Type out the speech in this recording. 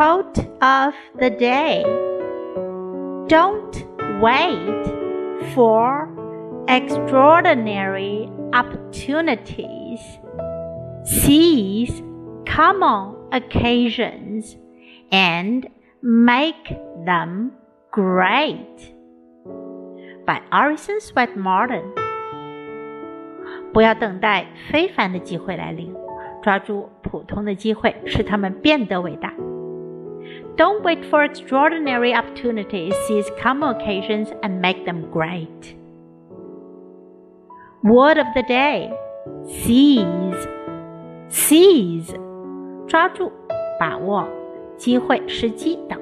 Quote of the day Don't wait for extraordinary opportunities. Seize common occasions and make them great. By Orison Swett Marden。不要等待非凡的机会来临，抓住普通的机会，使他们变得伟大。Don't wait for extraordinary opportunities, seize common occasions and make them great. Word of the day seize. Seize 抓住、把握、机会、时机等。